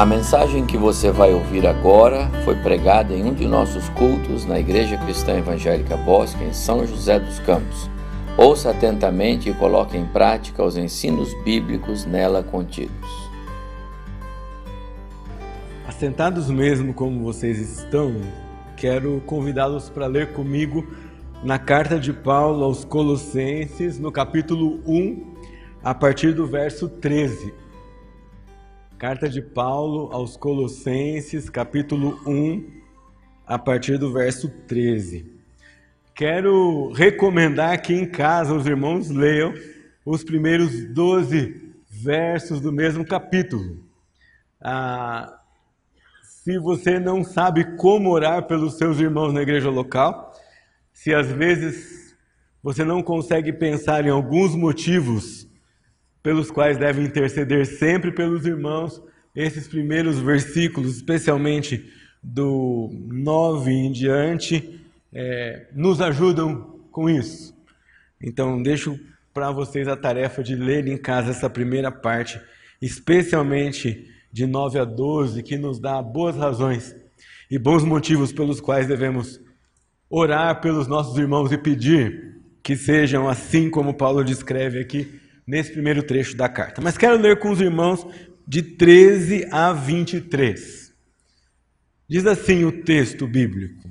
A mensagem que você vai ouvir agora foi pregada em um de nossos cultos na Igreja Cristã Evangélica Bosque, em São José dos Campos. Ouça atentamente e coloque em prática os ensinos bíblicos nela contidos. Assentados mesmo como vocês estão, quero convidá-los para ler comigo na carta de Paulo aos Colossenses, no capítulo 1, a partir do verso 13. Carta de Paulo aos Colossenses, capítulo 1, a partir do verso 13. Quero recomendar que em casa os irmãos leiam os primeiros 12 versos do mesmo capítulo. Ah, se você não sabe como orar pelos seus irmãos na igreja local, se às vezes você não consegue pensar em alguns motivos pelos quais deve interceder sempre pelos irmãos. Esses primeiros versículos, especialmente do 9 em diante, é, nos ajudam com isso. Então, deixo para vocês a tarefa de ler em casa essa primeira parte, especialmente de 9 a 12, que nos dá boas razões e bons motivos pelos quais devemos orar pelos nossos irmãos e pedir que sejam assim como Paulo descreve aqui nesse primeiro trecho da carta. Mas quero ler com os irmãos de 13 a 23. Diz assim o texto bíblico: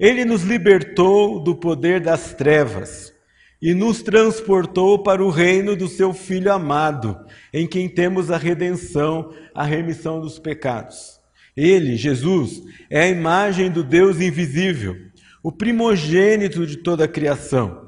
Ele nos libertou do poder das trevas e nos transportou para o reino do seu Filho amado, em quem temos a redenção, a remissão dos pecados. Ele, Jesus, é a imagem do Deus invisível, o primogênito de toda a criação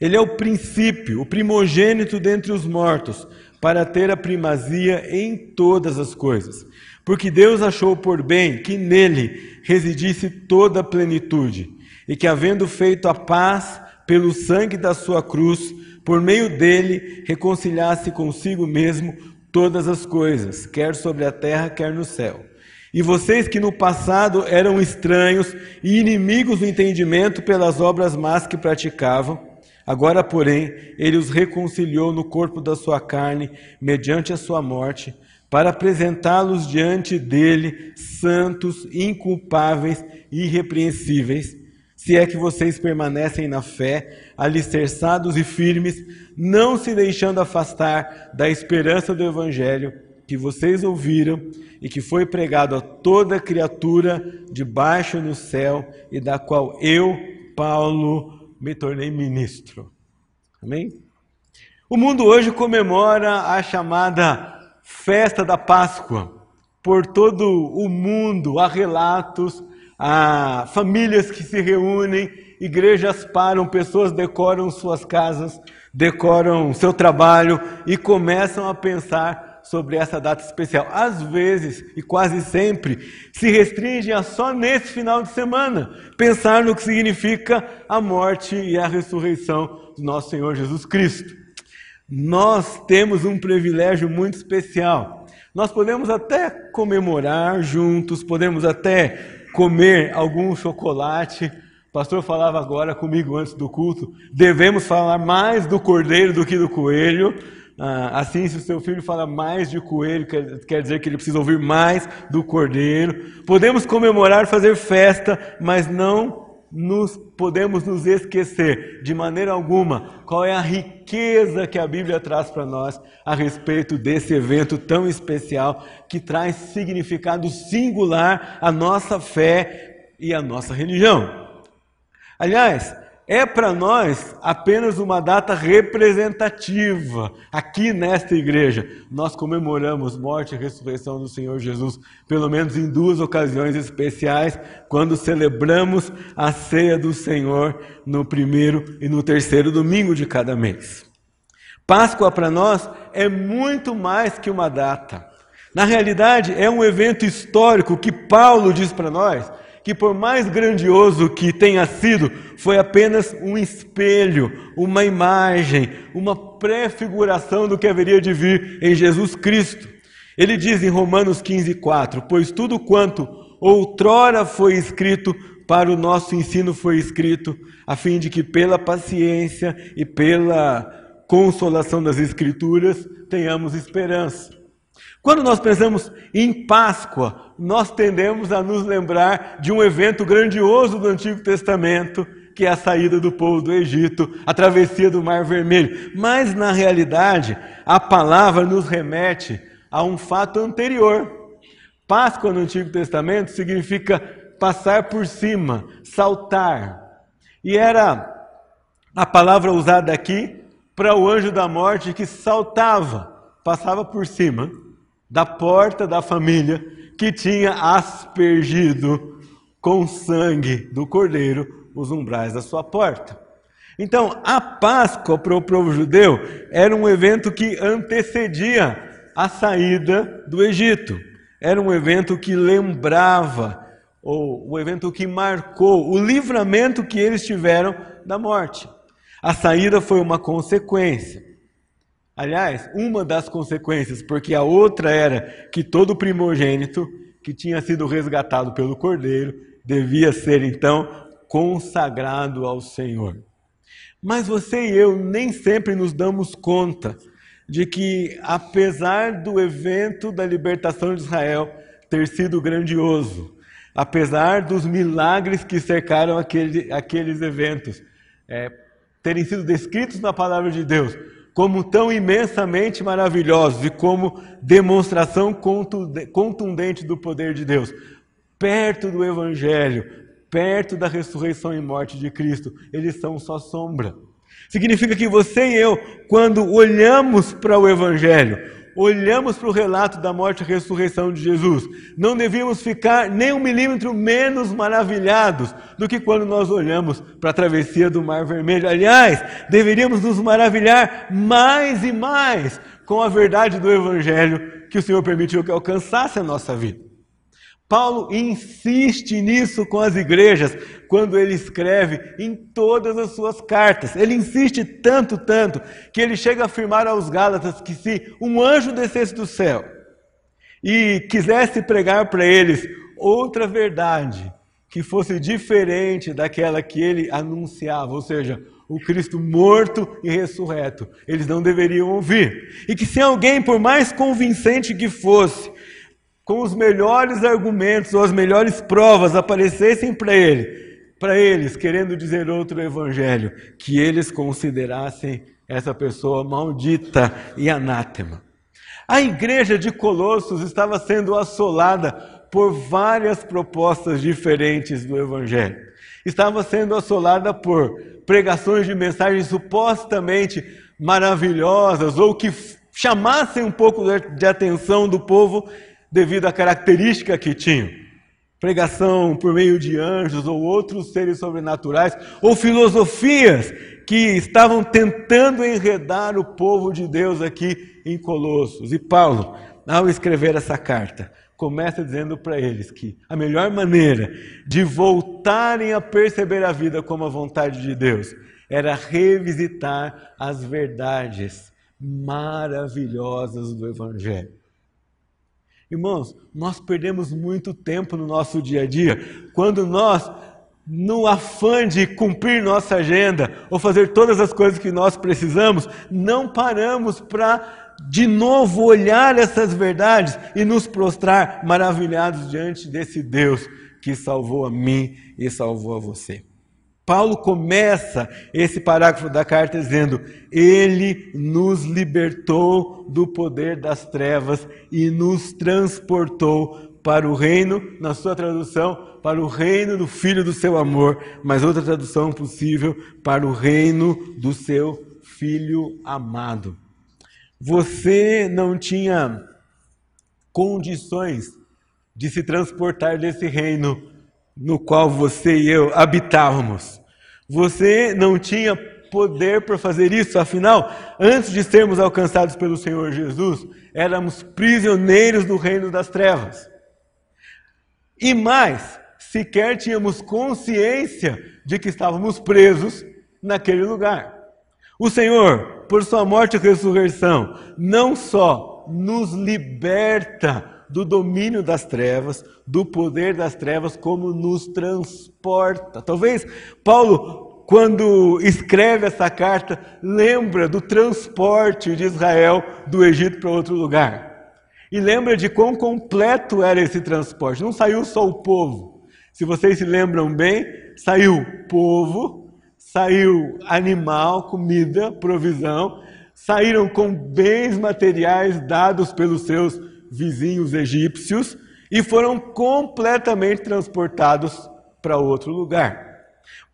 Ele é o princípio, o primogênito dentre os mortos para ter a primazia em todas as coisas. Porque Deus achou por bem que nele residisse toda a plenitude, e que, havendo feito a paz pelo sangue da sua cruz, por meio dele reconciliasse consigo mesmo todas as coisas, quer sobre a terra, quer no céu. E vocês que no passado eram estranhos e inimigos do entendimento pelas obras más que praticavam, Agora, porém, ele os reconciliou no corpo da sua carne, mediante a sua morte, para apresentá-los diante dele santos, inculpáveis irrepreensíveis, se é que vocês permanecem na fé, alicerçados e firmes, não se deixando afastar da esperança do evangelho que vocês ouviram e que foi pregado a toda criatura debaixo no céu e da qual eu, Paulo, me tornei ministro. Amém? O mundo hoje comemora a chamada festa da Páscoa. Por todo o mundo há relatos, há famílias que se reúnem, igrejas param, pessoas decoram suas casas, decoram seu trabalho e começam a pensar sobre essa data especial. Às vezes, e quase sempre, se restringe a só nesse final de semana pensar no que significa a morte e a ressurreição do nosso Senhor Jesus Cristo. Nós temos um privilégio muito especial. Nós podemos até comemorar juntos, podemos até comer algum chocolate. O pastor falava agora comigo antes do culto. Devemos falar mais do cordeiro do que do coelho. Ah, assim, se o seu filho fala mais de coelho, quer, quer dizer que ele precisa ouvir mais do cordeiro. Podemos comemorar, fazer festa, mas não nos podemos nos esquecer de maneira alguma qual é a riqueza que a Bíblia traz para nós a respeito desse evento tão especial que traz significado singular à nossa fé e à nossa religião. Aliás, é para nós apenas uma data representativa. Aqui nesta igreja, nós comemoramos morte e ressurreição do Senhor Jesus, pelo menos em duas ocasiões especiais, quando celebramos a ceia do Senhor no primeiro e no terceiro domingo de cada mês. Páscoa para nós é muito mais que uma data. Na realidade, é um evento histórico que Paulo diz para nós que, por mais grandioso que tenha sido, foi apenas um espelho, uma imagem, uma prefiguração do que haveria de vir em Jesus Cristo. Ele diz em Romanos 15, 4: Pois tudo quanto outrora foi escrito para o nosso ensino foi escrito, a fim de que pela paciência e pela consolação das Escrituras tenhamos esperança. Quando nós pensamos em Páscoa, nós tendemos a nos lembrar de um evento grandioso do Antigo Testamento, que é a saída do povo do Egito, a travessia do Mar Vermelho. Mas, na realidade, a palavra nos remete a um fato anterior. Páscoa no Antigo Testamento significa passar por cima, saltar. E era a palavra usada aqui para o anjo da morte que saltava, passava por cima da porta da família que tinha aspergido com sangue do cordeiro os umbrais da sua porta. Então, a Páscoa para o povo judeu era um evento que antecedia a saída do Egito. Era um evento que lembrava, ou o evento que marcou o livramento que eles tiveram da morte. A saída foi uma consequência. Aliás, uma das consequências, porque a outra era que todo primogênito que tinha sido resgatado pelo cordeiro devia ser então consagrado ao Senhor. Mas você e eu nem sempre nos damos conta de que, apesar do evento da libertação de Israel ter sido grandioso, apesar dos milagres que cercaram aquele, aqueles eventos é, terem sido descritos na palavra de Deus, como tão imensamente maravilhosos e como demonstração contundente do poder de Deus. Perto do Evangelho, perto da ressurreição e morte de Cristo, eles são só sombra. Significa que você e eu, quando olhamos para o Evangelho, olhamos para o relato da morte e ressurreição de Jesus, não devíamos ficar nem um milímetro menos maravilhados do que quando nós olhamos para a travessia do Mar Vermelho. Aliás, deveríamos nos maravilhar mais e mais com a verdade do Evangelho que o Senhor permitiu que alcançasse a nossa vida. Paulo insiste nisso com as igrejas quando ele escreve em todas as suas cartas. Ele insiste tanto, tanto, que ele chega a afirmar aos Gálatas que se um anjo descesse do céu e quisesse pregar para eles outra verdade que fosse diferente daquela que ele anunciava, ou seja, o Cristo morto e ressurreto, eles não deveriam ouvir. E que se alguém, por mais convincente que fosse, com os melhores argumentos ou as melhores provas aparecessem para ele, para eles, querendo dizer outro evangelho, que eles considerassem essa pessoa maldita e anátema. A igreja de Colossos estava sendo assolada por várias propostas diferentes do evangelho. Estava sendo assolada por pregações de mensagens supostamente maravilhosas ou que chamassem um pouco de atenção do povo devido à característica que tinham. Pregação por meio de anjos ou outros seres sobrenaturais, ou filosofias que estavam tentando enredar o povo de Deus aqui em Colossos. E Paulo, ao escrever essa carta, começa dizendo para eles que a melhor maneira de voltarem a perceber a vida como a vontade de Deus era revisitar as verdades maravilhosas do Evangelho. Irmãos, nós perdemos muito tempo no nosso dia a dia quando nós, no afã de cumprir nossa agenda ou fazer todas as coisas que nós precisamos, não paramos para de novo olhar essas verdades e nos prostrar maravilhados diante desse Deus que salvou a mim e salvou a você. Paulo começa esse parágrafo da carta dizendo: Ele nos libertou do poder das trevas e nos transportou para o reino, na sua tradução, para o reino do Filho do seu amor, mas outra tradução possível, para o reino do seu Filho amado. Você não tinha condições de se transportar desse reino no qual você e eu habitávamos. Você não tinha poder para fazer isso, afinal, antes de sermos alcançados pelo Senhor Jesus, éramos prisioneiros do reino das trevas. E mais, sequer tínhamos consciência de que estávamos presos naquele lugar. O Senhor, por sua morte e ressurreição, não só nos liberta do domínio das trevas, do poder das trevas, como nos transporta. Talvez Paulo, quando escreve essa carta, lembra do transporte de Israel do Egito para outro lugar. E lembra de quão completo era esse transporte. Não saiu só o povo. Se vocês se lembram bem, saiu povo, saiu animal, comida, provisão, saíram com bens materiais dados pelos seus vizinhos egípcios e foram completamente transportados para outro lugar.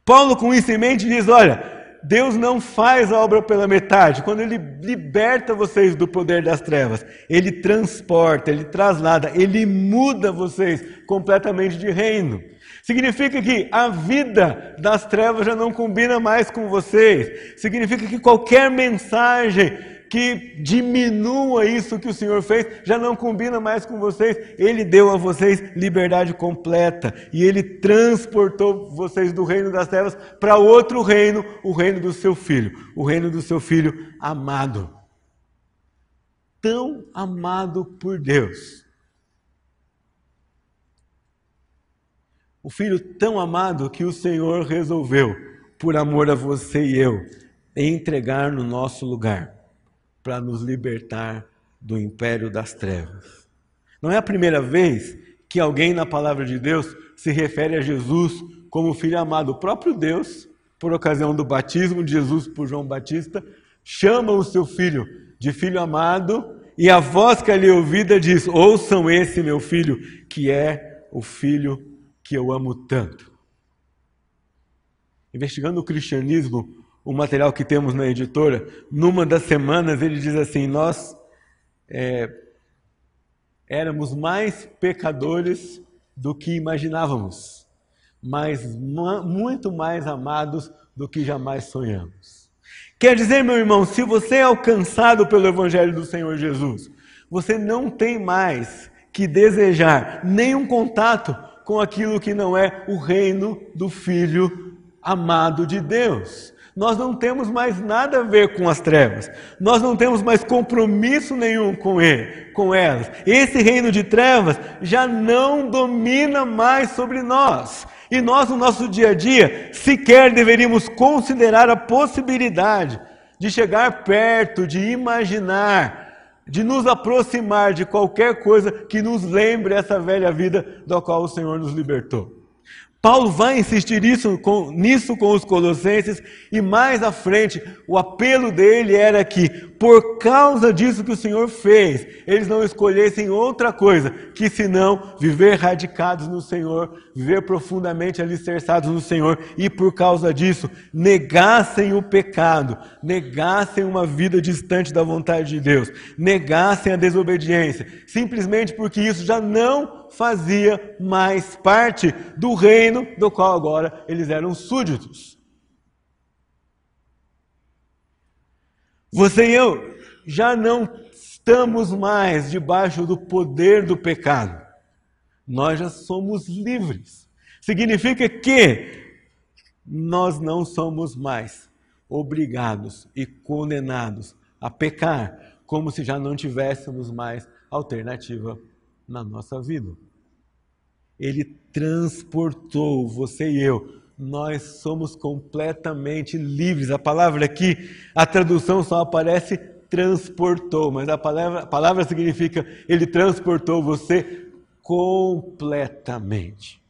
Paulo, com isso em mente, diz: Olha, Deus não faz a obra pela metade. Quando Ele liberta vocês do poder das trevas, Ele transporta, Ele traslada, Ele muda vocês completamente de reino. Significa que a vida das trevas já não combina mais com vocês. Significa que qualquer mensagem que diminua isso que o Senhor fez, já não combina mais com vocês. Ele deu a vocês liberdade completa e ele transportou vocês do reino das trevas para outro reino, o reino do seu filho, o reino do seu filho amado. Tão amado por Deus. O filho tão amado que o Senhor resolveu, por amor a você e eu, entregar no nosso lugar para nos libertar do império das trevas. Não é a primeira vez que alguém na palavra de Deus se refere a Jesus como filho amado. O próprio Deus, por ocasião do batismo de Jesus por João Batista, chama o seu filho de filho amado e a voz que ali é ouvida diz: Ouçam esse meu filho, que é o filho que eu amo tanto. Investigando o cristianismo, o material que temos na editora, numa das semanas ele diz assim: Nós é, éramos mais pecadores do que imaginávamos, mas muito mais amados do que jamais sonhamos. Quer dizer, meu irmão, se você é alcançado pelo Evangelho do Senhor Jesus, você não tem mais que desejar nenhum contato com aquilo que não é o reino do Filho amado de Deus nós não temos mais nada a ver com as trevas. Nós não temos mais compromisso nenhum com ele, com elas. Esse reino de trevas já não domina mais sobre nós. E nós, no nosso dia a dia, sequer deveríamos considerar a possibilidade de chegar perto, de imaginar, de nos aproximar de qualquer coisa que nos lembre essa velha vida da qual o Senhor nos libertou. Paulo vai insistir isso com, nisso com os colossenses e mais à frente o apelo dele era que, por causa disso que o Senhor fez, eles não escolhessem outra coisa que senão viver radicados no Senhor, viver profundamente alicerçados no Senhor e por causa disso negassem o pecado, negassem uma vida distante da vontade de Deus, negassem a desobediência, simplesmente porque isso já não fazia mais parte do reino do qual agora eles eram súditos. Você e eu já não estamos mais debaixo do poder do pecado. Nós já somos livres. Significa que nós não somos mais obrigados e condenados a pecar, como se já não tivéssemos mais alternativa na nossa vida. Ele transportou você e eu. Nós somos completamente livres. A palavra aqui, a tradução só aparece transportou, mas a palavra, a palavra significa ele transportou você completamente.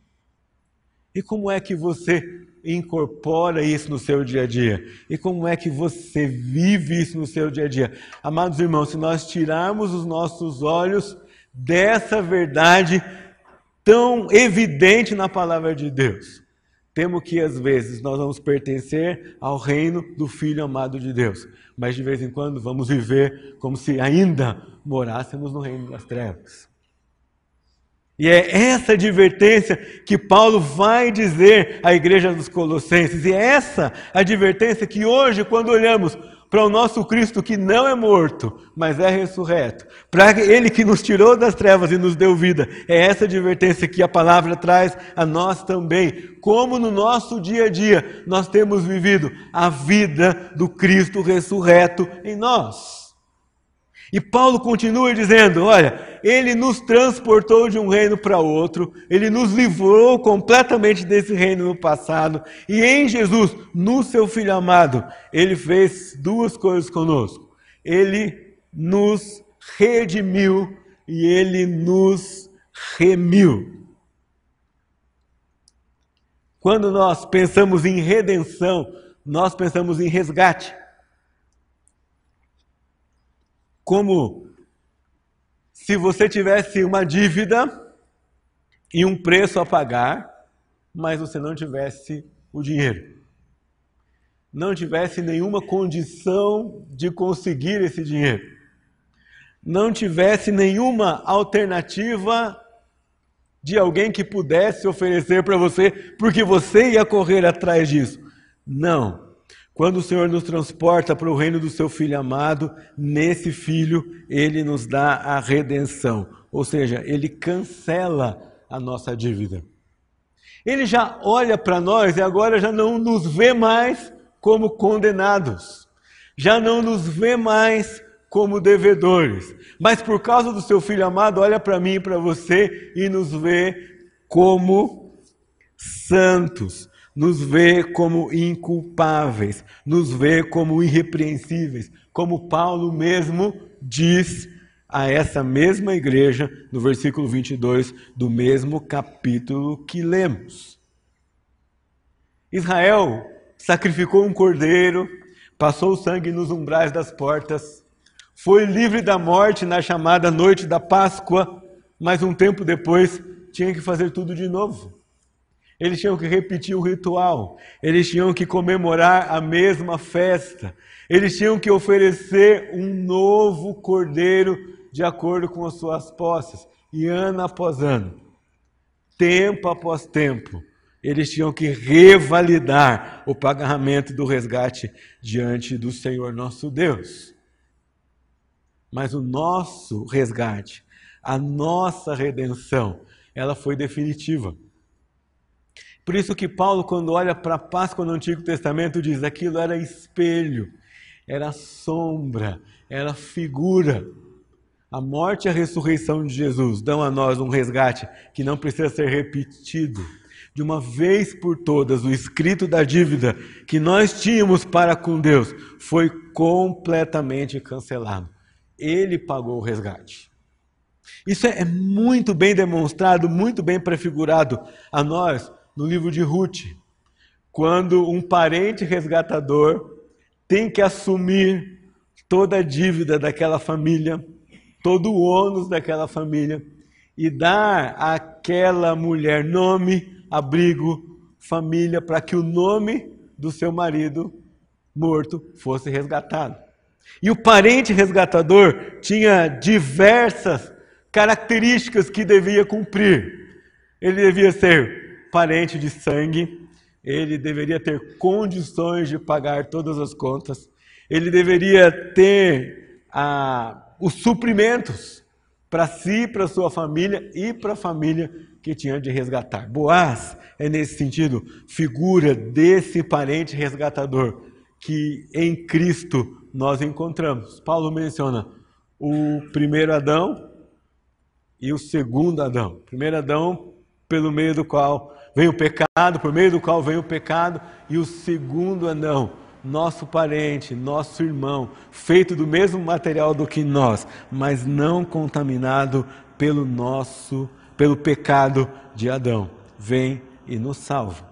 E como é que você incorpora isso no seu dia a dia? E como é que você vive isso no seu dia a dia? Amados irmãos, se nós tirarmos os nossos olhos dessa verdade tão evidente na palavra de Deus. Temo que às vezes nós vamos pertencer ao reino do Filho amado de Deus, mas de vez em quando vamos viver como se ainda morássemos no reino das trevas. E é essa advertência que Paulo vai dizer à igreja dos Colossenses, e é essa advertência que hoje, quando olhamos para o nosso Cristo que não é morto, mas é ressurreto, para Ele que nos tirou das trevas e nos deu vida. É essa advertência que a palavra traz a nós também. Como no nosso dia a dia nós temos vivido a vida do Cristo ressurreto em nós. E Paulo continua dizendo: olha, ele nos transportou de um reino para outro, ele nos livrou completamente desse reino no passado, e em Jesus, no seu Filho amado, ele fez duas coisas conosco. Ele nos redimiu e ele nos remiu. Quando nós pensamos em redenção, nós pensamos em resgate como se você tivesse uma dívida e um preço a pagar, mas você não tivesse o dinheiro. Não tivesse nenhuma condição de conseguir esse dinheiro. Não tivesse nenhuma alternativa de alguém que pudesse oferecer para você, porque você ia correr atrás disso. Não. Quando o Senhor nos transporta para o reino do seu Filho amado, nesse Filho ele nos dá a redenção, ou seja, ele cancela a nossa dívida. Ele já olha para nós e agora já não nos vê mais como condenados, já não nos vê mais como devedores, mas por causa do seu Filho amado, olha para mim e para você e nos vê como santos nos vê como inculpáveis, nos vê como irrepreensíveis, como Paulo mesmo diz a essa mesma igreja no versículo 22 do mesmo capítulo que lemos. Israel sacrificou um cordeiro, passou o sangue nos umbrais das portas, foi livre da morte na chamada noite da Páscoa, mas um tempo depois tinha que fazer tudo de novo. Eles tinham que repetir o ritual, eles tinham que comemorar a mesma festa, eles tinham que oferecer um novo cordeiro de acordo com as suas posses, e ano após ano, tempo após tempo, eles tinham que revalidar o pagamento do resgate diante do Senhor nosso Deus. Mas o nosso resgate, a nossa redenção, ela foi definitiva. Por isso que Paulo, quando olha para a Páscoa no Antigo Testamento, diz: aquilo era espelho, era sombra, era figura. A morte e a ressurreição de Jesus dão a nós um resgate que não precisa ser repetido. De uma vez por todas, o escrito da dívida que nós tínhamos para com Deus foi completamente cancelado. Ele pagou o resgate. Isso é muito bem demonstrado, muito bem prefigurado a nós no livro de Ruth, quando um parente resgatador tem que assumir toda a dívida daquela família, todo o ônus daquela família e dar àquela mulher nome, abrigo, família, para que o nome do seu marido morto fosse resgatado. E o parente resgatador tinha diversas características que devia cumprir. Ele devia ser parente de sangue, ele deveria ter condições de pagar todas as contas, ele deveria ter ah, os suprimentos para si, para sua família e para a família que tinha de resgatar. Boaz é, nesse sentido, figura desse parente resgatador que em Cristo nós encontramos. Paulo menciona o primeiro Adão e o segundo Adão. Primeiro Adão, pelo meio do qual vem o pecado, por meio do qual vem o pecado, e o segundo anão, nosso parente, nosso irmão, feito do mesmo material do que nós, mas não contaminado pelo nosso, pelo pecado de Adão, vem e nos salva.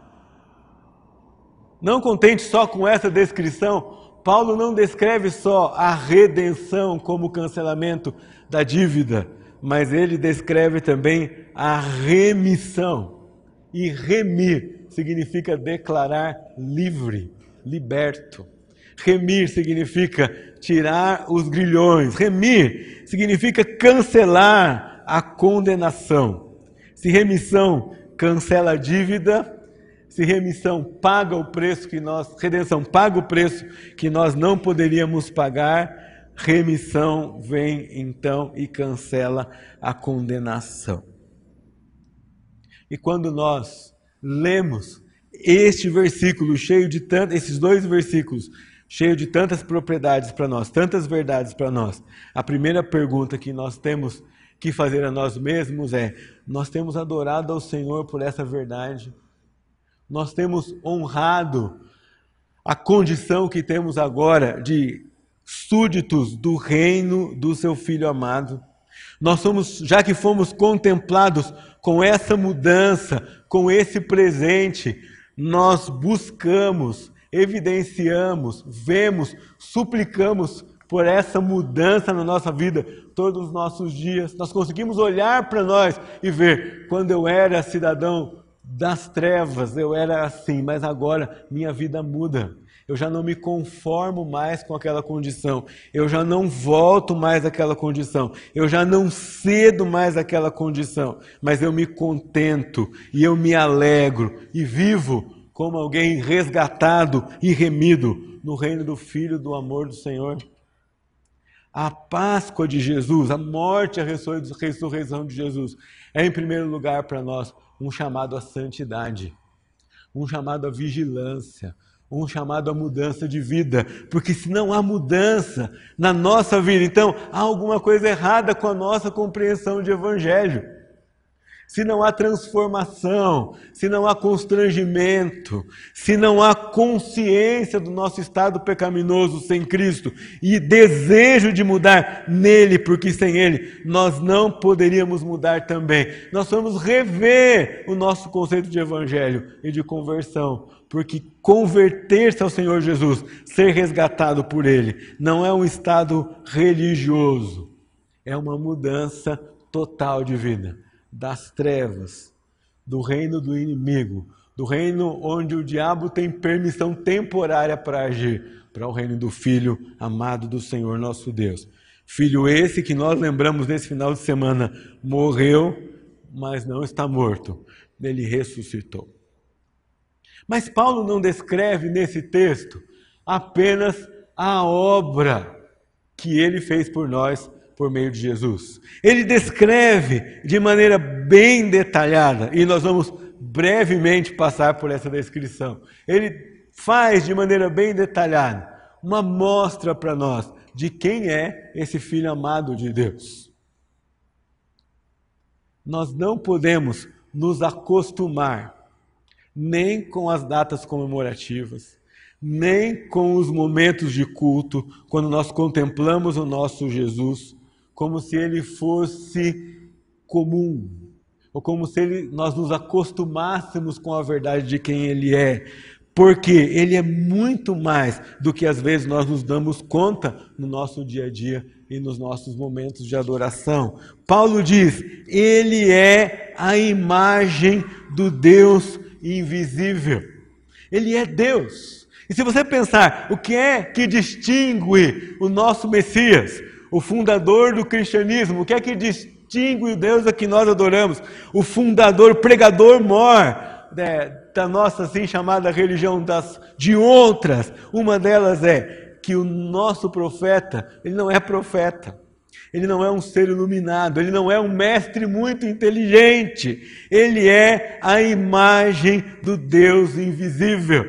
Não contente só com essa descrição, Paulo não descreve só a redenção como cancelamento da dívida, mas ele descreve também a remissão. E remir significa declarar livre, liberto. Remir significa tirar os grilhões. Remir significa cancelar a condenação. Se remissão cancela a dívida, se remissão paga o preço que nós, redenção paga o preço que nós não poderíamos pagar, remissão vem então e cancela a condenação. E quando nós lemos este versículo cheio de tantos, esses dois versículos cheio de tantas propriedades para nós, tantas verdades para nós, a primeira pergunta que nós temos que fazer a nós mesmos é: nós temos adorado ao Senhor por essa verdade? nós temos honrado a condição que temos agora de súditos do reino do seu filho amado. Nós somos, já que fomos contemplados com essa mudança, com esse presente, nós buscamos, evidenciamos, vemos, suplicamos por essa mudança na nossa vida todos os nossos dias. Nós conseguimos olhar para nós e ver quando eu era cidadão das trevas eu era assim, mas agora minha vida muda. Eu já não me conformo mais com aquela condição. Eu já não volto mais àquela condição. Eu já não cedo mais àquela condição. Mas eu me contento e eu me alegro e vivo como alguém resgatado e remido no reino do Filho do amor do Senhor. A Páscoa de Jesus, a morte e a ressurreição de Jesus é, em primeiro lugar, para nós um chamado à santidade, um chamado à vigilância, um chamado à mudança de vida, porque se não há mudança na nossa vida, então há alguma coisa errada com a nossa compreensão de evangelho se não há transformação, se não há constrangimento, se não há consciência do nosso estado pecaminoso sem Cristo e desejo de mudar nele, porque sem ele nós não poderíamos mudar também. Nós vamos rever o nosso conceito de evangelho e de conversão, porque converter-se ao Senhor Jesus, ser resgatado por ele, não é um estado religioso, é uma mudança total de vida das trevas, do reino do inimigo, do reino onde o diabo tem permissão temporária para agir, para o reino do Filho amado do Senhor nosso Deus. Filho esse que nós lembramos nesse final de semana morreu, mas não está morto, ele ressuscitou. Mas Paulo não descreve nesse texto apenas a obra que ele fez por nós por meio de Jesus. Ele descreve de maneira bem detalhada, e nós vamos brevemente passar por essa descrição. Ele faz de maneira bem detalhada uma mostra para nós de quem é esse filho amado de Deus. Nós não podemos nos acostumar nem com as datas comemorativas, nem com os momentos de culto, quando nós contemplamos o nosso Jesus, como se ele fosse comum, ou como se ele, nós nos acostumássemos com a verdade de quem ele é. Porque ele é muito mais do que às vezes nós nos damos conta no nosso dia a dia e nos nossos momentos de adoração. Paulo diz: Ele é a imagem do Deus invisível. Ele é Deus. E se você pensar o que é que distingue o nosso Messias, o fundador do cristianismo. O que é que distingue o Deus a que nós adoramos? O fundador, pregador mor né, da nossa assim chamada religião, das, de outras. Uma delas é que o nosso profeta, ele não é profeta. Ele não é um ser iluminado, ele não é um mestre muito inteligente, ele é a imagem do Deus invisível.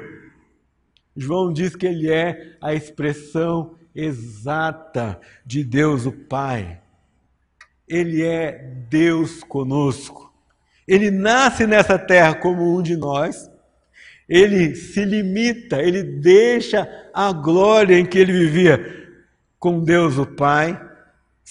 João diz que ele é a expressão exata de Deus o Pai. Ele é Deus conosco. Ele nasce nessa terra como um de nós. Ele se limita, ele deixa a glória em que ele vivia com Deus o Pai,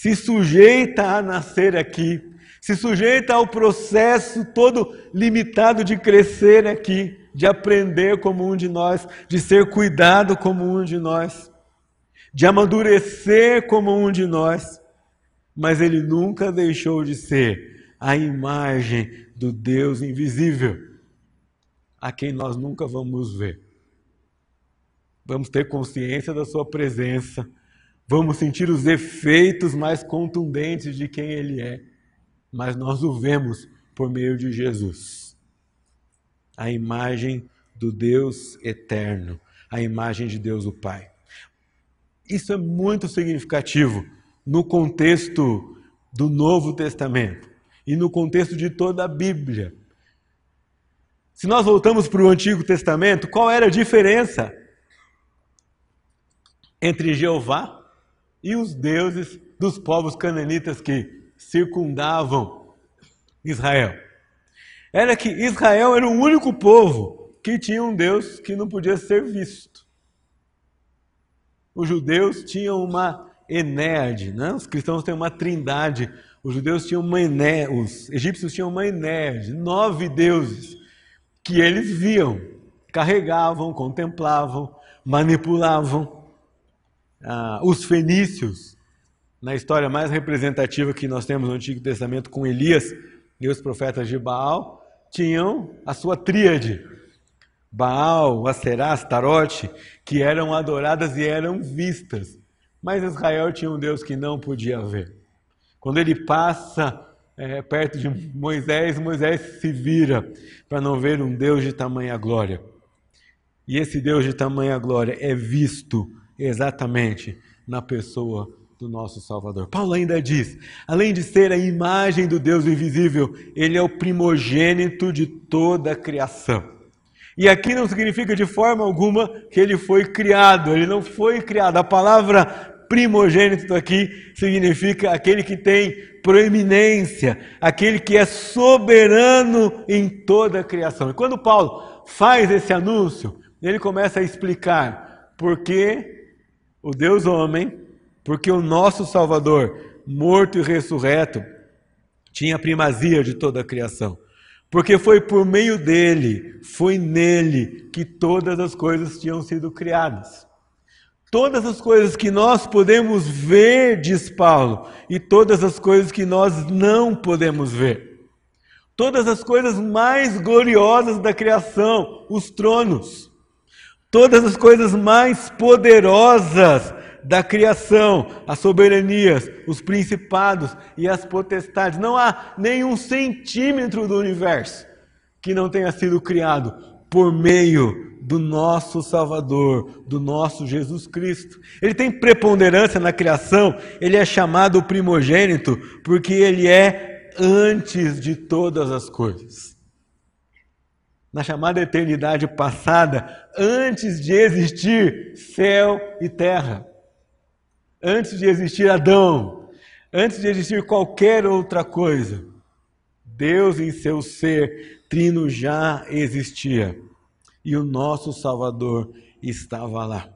se sujeita a nascer aqui, se sujeita ao processo todo limitado de crescer aqui, de aprender como um de nós, de ser cuidado como um de nós de amadurecer como um de nós, mas ele nunca deixou de ser a imagem do Deus invisível, a quem nós nunca vamos ver. Vamos ter consciência da Sua presença, vamos sentir os efeitos mais contundentes de quem Ele é, mas nós o vemos por meio de Jesus. a imagem do Deus eterno, a imagem de Deus o Pai. Isso é muito significativo no contexto do Novo Testamento e no contexto de toda a Bíblia. Se nós voltamos para o Antigo Testamento, qual era a diferença entre Jeová e os deuses dos povos cananitas que circundavam Israel? Era que Israel era o único povo que tinha um Deus que não podia ser visto. Os judeus tinham uma Enéade, né? os cristãos têm uma trindade. Os judeus tinham uma Enéade, os egípcios tinham uma Enéade, nove deuses que eles viam, carregavam, contemplavam, manipulavam. Ah, os fenícios, na história mais representativa que nós temos no Antigo Testamento com Elias e os profetas de Baal, tinham a sua tríade. Baal, Aserá, Astarote, que eram adoradas e eram vistas. Mas Israel tinha um Deus que não podia ver. Quando ele passa é, perto de Moisés, Moisés se vira para não ver um Deus de tamanha glória. E esse Deus de tamanha glória é visto exatamente na pessoa do nosso Salvador. Paulo ainda diz: além de ser a imagem do Deus invisível, ele é o primogênito de toda a criação. E aqui não significa de forma alguma que ele foi criado, ele não foi criado. A palavra primogênito aqui significa aquele que tem proeminência, aquele que é soberano em toda a criação. E quando Paulo faz esse anúncio, ele começa a explicar por que o Deus homem, porque o nosso Salvador, morto e ressurreto, tinha primazia de toda a criação. Porque foi por meio dele, foi nele que todas as coisas tinham sido criadas. Todas as coisas que nós podemos ver, diz Paulo, e todas as coisas que nós não podemos ver. Todas as coisas mais gloriosas da criação, os tronos. Todas as coisas mais poderosas da criação, as soberanias, os principados e as potestades. Não há nenhum centímetro do universo que não tenha sido criado por meio do nosso Salvador, do nosso Jesus Cristo. Ele tem preponderância na criação, ele é chamado primogênito porque ele é antes de todas as coisas. Na chamada eternidade passada, antes de existir céu e terra, antes de existir Adão, antes de existir qualquer outra coisa, Deus em seu ser trino já existia e o nosso Salvador estava lá.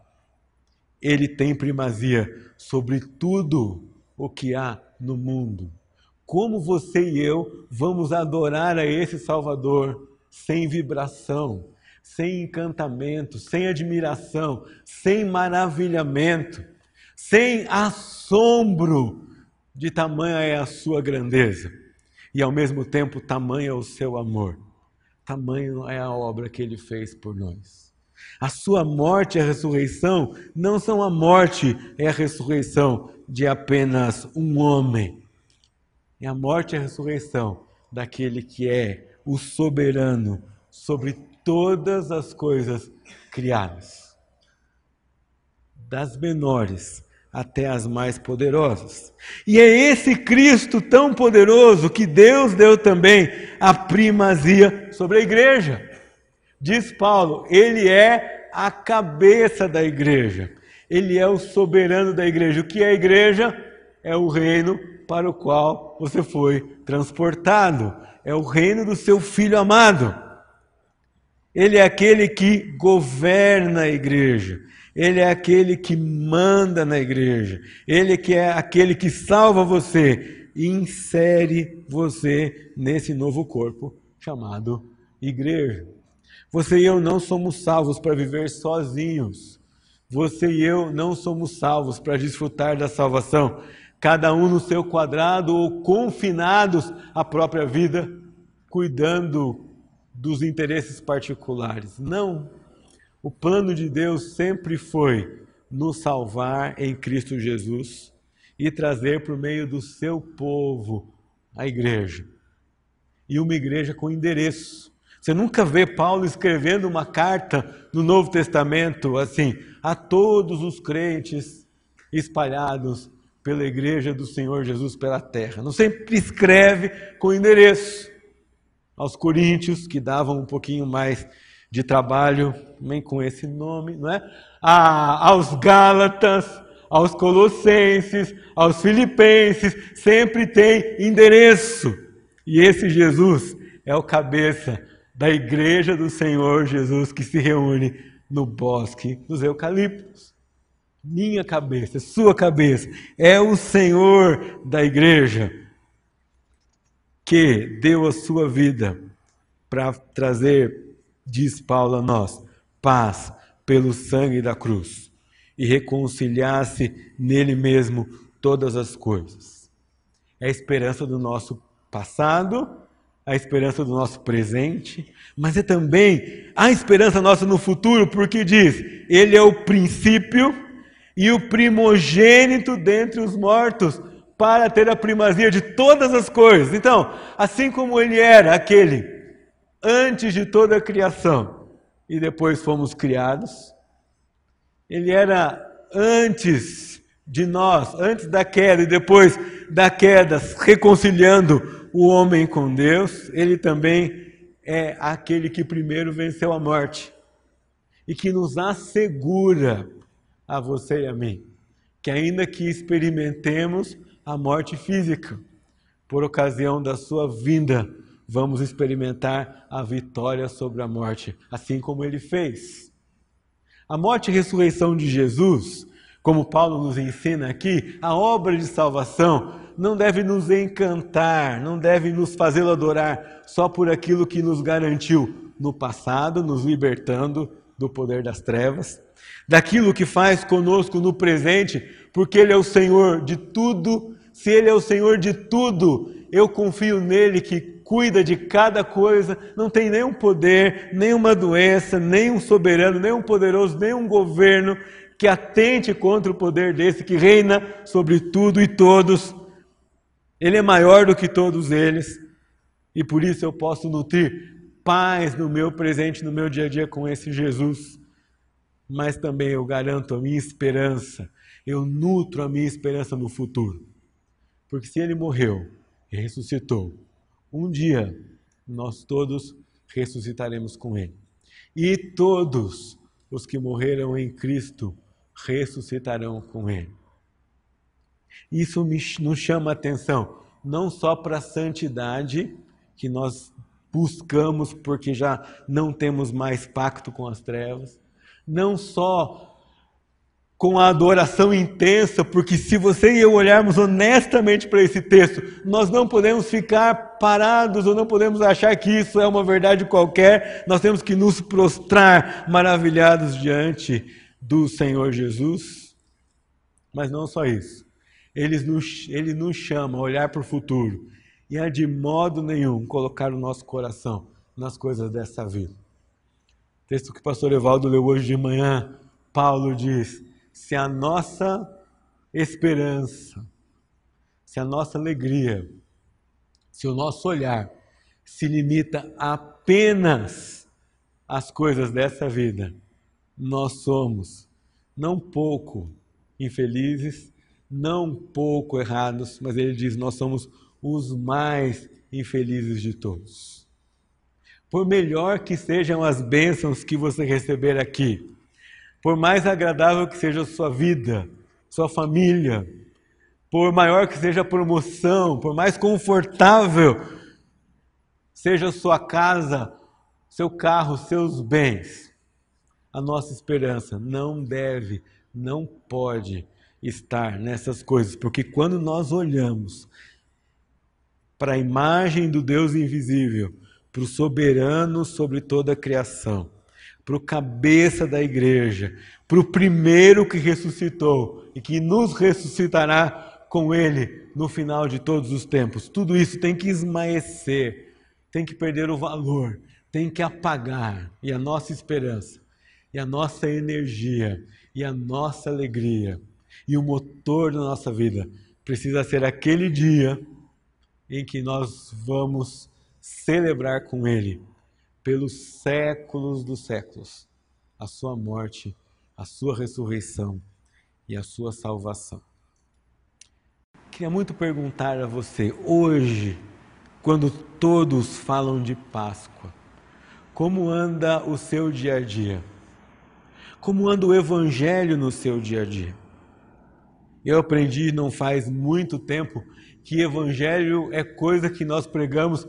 Ele tem primazia sobre tudo o que há no mundo. Como você e eu vamos adorar a esse Salvador sem vibração, sem encantamento, sem admiração, sem maravilhamento, sem assombro de tamanha é a sua grandeza e ao mesmo tempo tamanho é o seu amor. Tamanho é a obra que ele fez por nós. A sua morte e a ressurreição não são a morte e a ressurreição de apenas um homem. É a morte e a ressurreição daquele que é o soberano sobre todas as coisas criadas. Das menores até as mais poderosas. E é esse Cristo tão poderoso que Deus deu também a primazia sobre a igreja. Diz Paulo, ele é a cabeça da igreja. Ele é o soberano da igreja. O que é a igreja? É o reino para o qual você foi transportado. É o reino do seu filho amado. Ele é aquele que governa a igreja. Ele é aquele que manda na igreja. Ele que é aquele que salva você e insere você nesse novo corpo chamado igreja. Você e eu não somos salvos para viver sozinhos. Você e eu não somos salvos para desfrutar da salvação, cada um no seu quadrado ou confinados à própria vida, cuidando dos interesses particulares. Não. O plano de Deus sempre foi nos salvar em Cristo Jesus e trazer por meio do seu povo a igreja. E uma igreja com endereço. Você nunca vê Paulo escrevendo uma carta no Novo Testamento assim, a todos os crentes espalhados pela igreja do Senhor Jesus pela terra. Não sempre escreve com endereço. Aos coríntios, que davam um pouquinho mais de trabalho, também com esse nome, não é? A, aos gálatas, aos colossenses, aos filipenses, sempre tem endereço. E esse Jesus é o cabeça da igreja do Senhor Jesus que se reúne no bosque dos eucaliptos minha cabeça, sua cabeça, é o Senhor da igreja que deu a sua vida para trazer, diz Paulo a nós, paz pelo sangue da cruz e reconciliasse nele mesmo todas as coisas. É a esperança do nosso passado, a esperança do nosso presente, mas é também a esperança nossa no futuro, porque diz: Ele é o princípio e o primogênito dentre os mortos, para ter a primazia de todas as coisas. Então, assim como ele era aquele antes de toda a criação e depois fomos criados, ele era antes de nós, antes da queda e depois da queda, reconciliando o homem com Deus, ele também é aquele que primeiro venceu a morte e que nos assegura a você e a mim, que ainda que experimentemos a morte física, por ocasião da sua vinda, vamos experimentar a vitória sobre a morte, assim como ele fez. A morte e ressurreição de Jesus, como Paulo nos ensina aqui, a obra de salvação não deve nos encantar, não deve nos fazê-lo adorar só por aquilo que nos garantiu no passado, nos libertando do poder das trevas, daquilo que faz conosco no presente, porque Ele é o Senhor de tudo. Se Ele é o Senhor de tudo, eu confio nele que cuida de cada coisa, não tem nenhum poder, nenhuma doença, nenhum soberano, nenhum poderoso, nenhum governo que atente contra o poder desse que reina sobre tudo e todos. Ele é maior do que todos eles, e por isso eu posso nutrir paz no meu presente, no meu dia a dia com esse Jesus mas também eu garanto a minha esperança, eu nutro a minha esperança no futuro. Porque se ele morreu e ressuscitou, um dia nós todos ressuscitaremos com ele. E todos os que morreram em Cristo ressuscitarão com ele. Isso me, nos chama a atenção, não só para a santidade que nós buscamos porque já não temos mais pacto com as trevas, não só com a adoração intensa, porque se você e eu olharmos honestamente para esse texto, nós não podemos ficar parados ou não podemos achar que isso é uma verdade qualquer, nós temos que nos prostrar maravilhados diante do Senhor Jesus. Mas não só isso, ele nos, ele nos chama a olhar para o futuro e a de modo nenhum colocar o nosso coração nas coisas dessa vida. Texto que o pastor Evaldo leu hoje de manhã, Paulo diz: se a nossa esperança, se a nossa alegria, se o nosso olhar se limita apenas às coisas dessa vida, nós somos não pouco infelizes, não pouco errados, mas ele diz: nós somos os mais infelizes de todos por melhor que sejam as bênçãos que você receber aqui, por mais agradável que seja a sua vida, sua família, por maior que seja a promoção, por mais confortável seja a sua casa, seu carro, seus bens, a nossa esperança não deve, não pode estar nessas coisas, porque quando nós olhamos para a imagem do Deus invisível, para o soberano sobre toda a criação, para o cabeça da igreja, para o primeiro que ressuscitou e que nos ressuscitará com ele no final de todos os tempos. Tudo isso tem que esmaecer, tem que perder o valor, tem que apagar. E a nossa esperança, e a nossa energia, e a nossa alegria, e o motor da nossa vida precisa ser aquele dia em que nós vamos celebrar com Ele pelos séculos dos séculos a sua morte, a sua ressurreição e a sua salvação. Queria muito perguntar a você, hoje, quando todos falam de Páscoa, como anda o seu dia a dia? Como anda o Evangelho no seu dia a dia? Eu aprendi não faz muito tempo que Evangelho é coisa que nós pregamos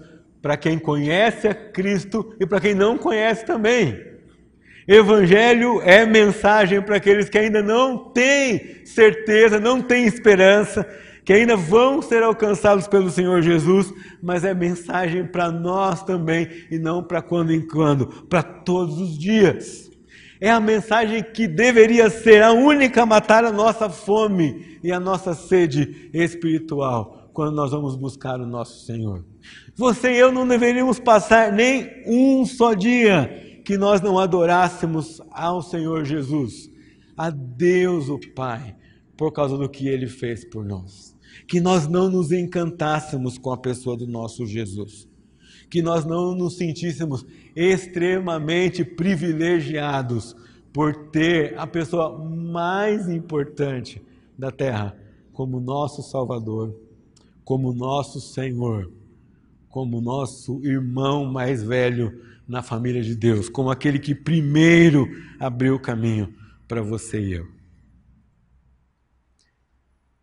para quem conhece a Cristo e para quem não conhece também. Evangelho é mensagem para aqueles que ainda não têm certeza, não têm esperança, que ainda vão ser alcançados pelo Senhor Jesus, mas é mensagem para nós também e não para quando em quando, para todos os dias. É a mensagem que deveria ser a única a matar a nossa fome e a nossa sede espiritual quando nós vamos buscar o nosso Senhor. Você e eu não deveríamos passar nem um só dia que nós não adorássemos ao Senhor Jesus, a Deus o Pai, por causa do que ele fez por nós. Que nós não nos encantássemos com a pessoa do nosso Jesus. Que nós não nos sentíssemos extremamente privilegiados por ter a pessoa mais importante da terra como nosso Salvador, como nosso Senhor, como nosso irmão mais velho na família de Deus, como aquele que primeiro abriu o caminho para você e eu.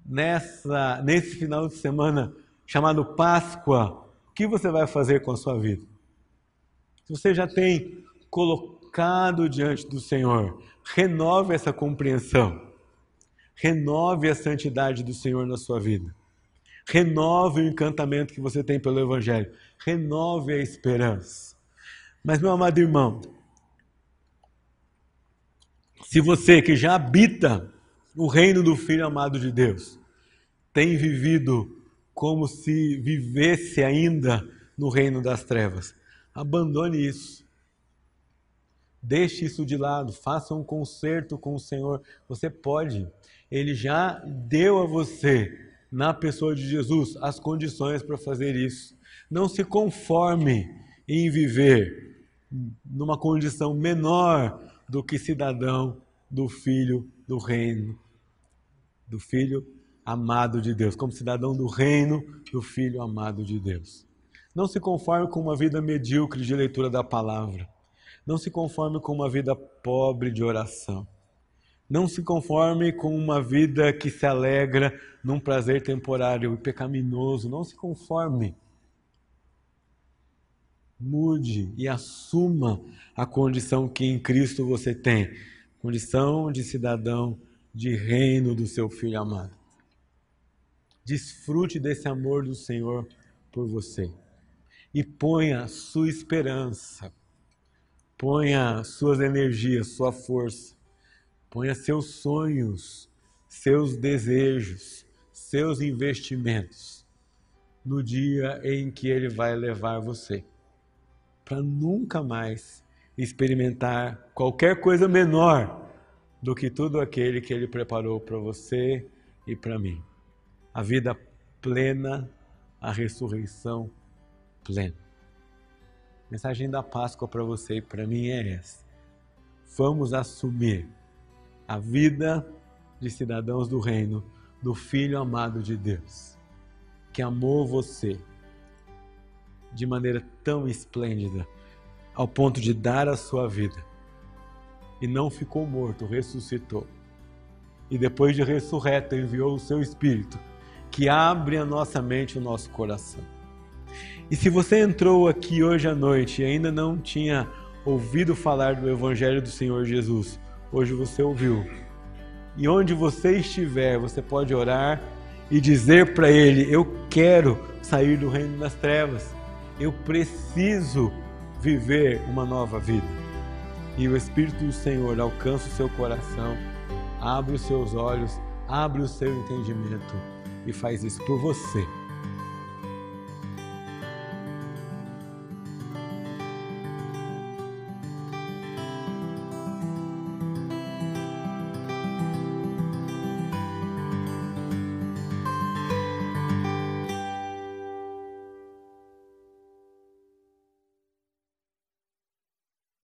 Nessa, nesse final de semana chamado Páscoa, o que você vai fazer com a sua vida? Se você já tem colocado diante do Senhor, renove essa compreensão, renove a santidade do Senhor na sua vida, renove o encantamento que você tem pelo Evangelho, renove a esperança. Mas, meu amado irmão, se você que já habita o reino do Filho amado de Deus, tem vivido como se vivesse ainda no reino das trevas, abandone isso. Deixe isso de lado, faça um concerto com o Senhor. Você pode. Ele já deu a você, na pessoa de Jesus, as condições para fazer isso. Não se conforme em viver numa condição menor do que cidadão do filho do reino, do filho amado de Deus, como cidadão do reino do filho amado de Deus. Não se conforme com uma vida medíocre de leitura da palavra. Não se conforme com uma vida pobre de oração. Não se conforme com uma vida que se alegra num prazer temporário e pecaminoso. Não se conforme mude e assuma a condição que em Cristo você tem condição de cidadão de reino do seu Filho amado. Desfrute desse amor do Senhor por você e ponha sua esperança, ponha suas energias, sua força, ponha seus sonhos, seus desejos, seus investimentos no dia em que Ele vai levar você para nunca mais experimentar qualquer coisa menor do que tudo aquele que Ele preparou para você e para mim. A vida plena, a ressurreição plena. A mensagem da Páscoa para você e para mim é essa. Vamos assumir a vida de cidadãos do reino do Filho amado de Deus, que amou você de maneira tão esplêndida, ao ponto de dar a sua vida. E não ficou morto, ressuscitou. E depois de ressurreto, enviou o seu Espírito, que abre a nossa mente e o nosso coração. E se você entrou aqui hoje à noite e ainda não tinha ouvido falar do Evangelho do Senhor Jesus, hoje você ouviu. E onde você estiver, você pode orar e dizer para Ele: Eu quero sair do reino das trevas eu preciso viver uma nova vida. E o Espírito do Senhor alcança o seu coração, abre os seus olhos, abre o seu entendimento e faz isso por você